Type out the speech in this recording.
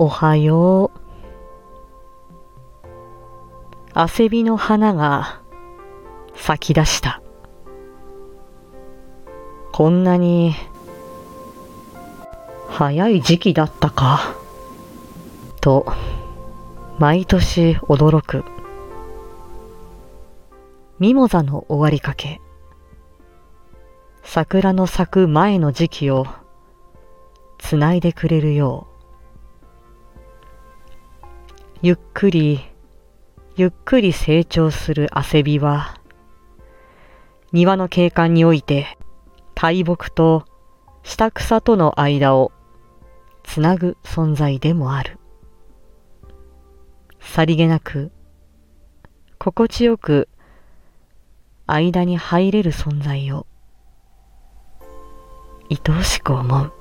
おはよう。汗びの花が咲き出した。こんなに早い時期だったか。と、毎年驚く。ミモザの終わりかけ。桜の咲く前の時期をつないでくれるよう。ゆっくり、ゆっくり成長する汗びは、庭の景観において大木と下草との間をつなぐ存在でもある。さりげなく、心地よく間に入れる存在を愛おしく思う。